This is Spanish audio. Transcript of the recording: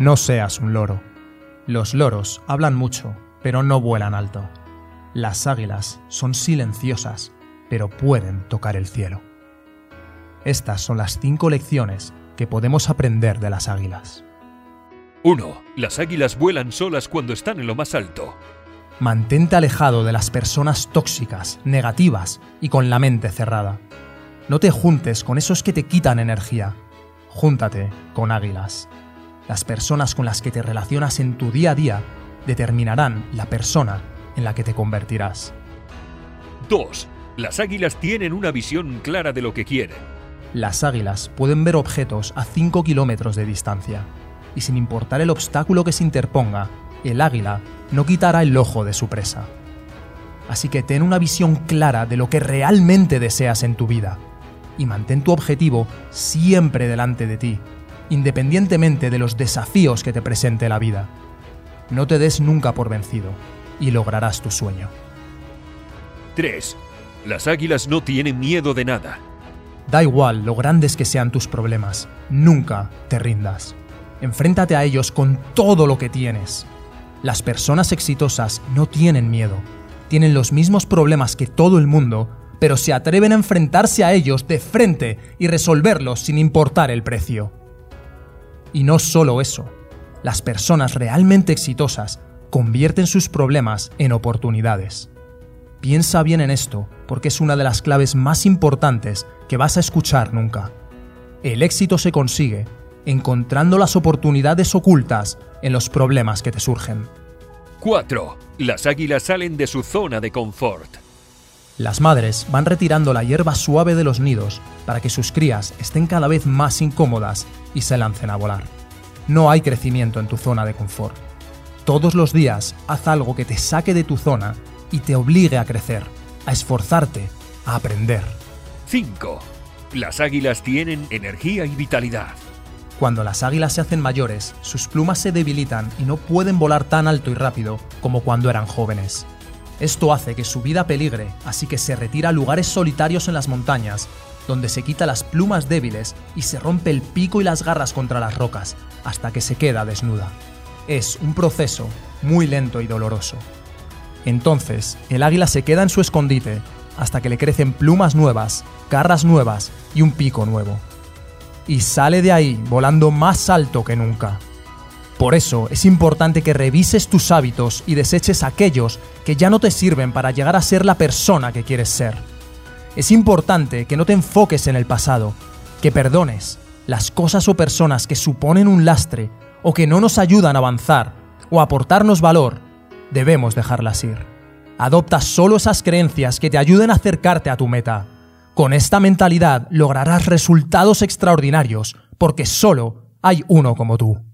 No seas un loro. Los loros hablan mucho, pero no vuelan alto. Las águilas son silenciosas, pero pueden tocar el cielo. Estas son las cinco lecciones que podemos aprender de las águilas. 1. Las águilas vuelan solas cuando están en lo más alto. Mantente alejado de las personas tóxicas, negativas y con la mente cerrada. No te juntes con esos que te quitan energía. Júntate con águilas. Las personas con las que te relacionas en tu día a día determinarán la persona en la que te convertirás. 2. Las águilas tienen una visión clara de lo que quieren. Las águilas pueden ver objetos a 5 kilómetros de distancia, y sin importar el obstáculo que se interponga, el águila no quitará el ojo de su presa. Así que ten una visión clara de lo que realmente deseas en tu vida, y mantén tu objetivo siempre delante de ti, independientemente de los desafíos que te presente la vida. No te des nunca por vencido y lograrás tu sueño. 3. Las águilas no tienen miedo de nada. Da igual lo grandes que sean tus problemas, nunca te rindas. Enfréntate a ellos con todo lo que tienes. Las personas exitosas no tienen miedo, tienen los mismos problemas que todo el mundo, pero se atreven a enfrentarse a ellos de frente y resolverlos sin importar el precio. Y no solo eso, las personas realmente exitosas convierten sus problemas en oportunidades. Piensa bien en esto, porque es una de las claves más importantes que vas a escuchar nunca. El éxito se consigue encontrando las oportunidades ocultas en los problemas que te surgen. 4. Las águilas salen de su zona de confort. Las madres van retirando la hierba suave de los nidos para que sus crías estén cada vez más incómodas y se lancen a volar. No hay crecimiento en tu zona de confort. Todos los días haz algo que te saque de tu zona y te obligue a crecer, a esforzarte, a aprender. 5. Las águilas tienen energía y vitalidad. Cuando las águilas se hacen mayores, sus plumas se debilitan y no pueden volar tan alto y rápido como cuando eran jóvenes. Esto hace que su vida peligre, así que se retira a lugares solitarios en las montañas, donde se quita las plumas débiles y se rompe el pico y las garras contra las rocas, hasta que se queda desnuda. Es un proceso muy lento y doloroso. Entonces, el águila se queda en su escondite hasta que le crecen plumas nuevas, garras nuevas y un pico nuevo. Y sale de ahí volando más alto que nunca. Por eso es importante que revises tus hábitos y deseches aquellos que ya no te sirven para llegar a ser la persona que quieres ser. Es importante que no te enfoques en el pasado, que perdones las cosas o personas que suponen un lastre o que no nos ayudan a avanzar o aportarnos valor, debemos dejarlas ir. Adopta solo esas creencias que te ayuden a acercarte a tu meta. Con esta mentalidad lograrás resultados extraordinarios porque solo hay uno como tú.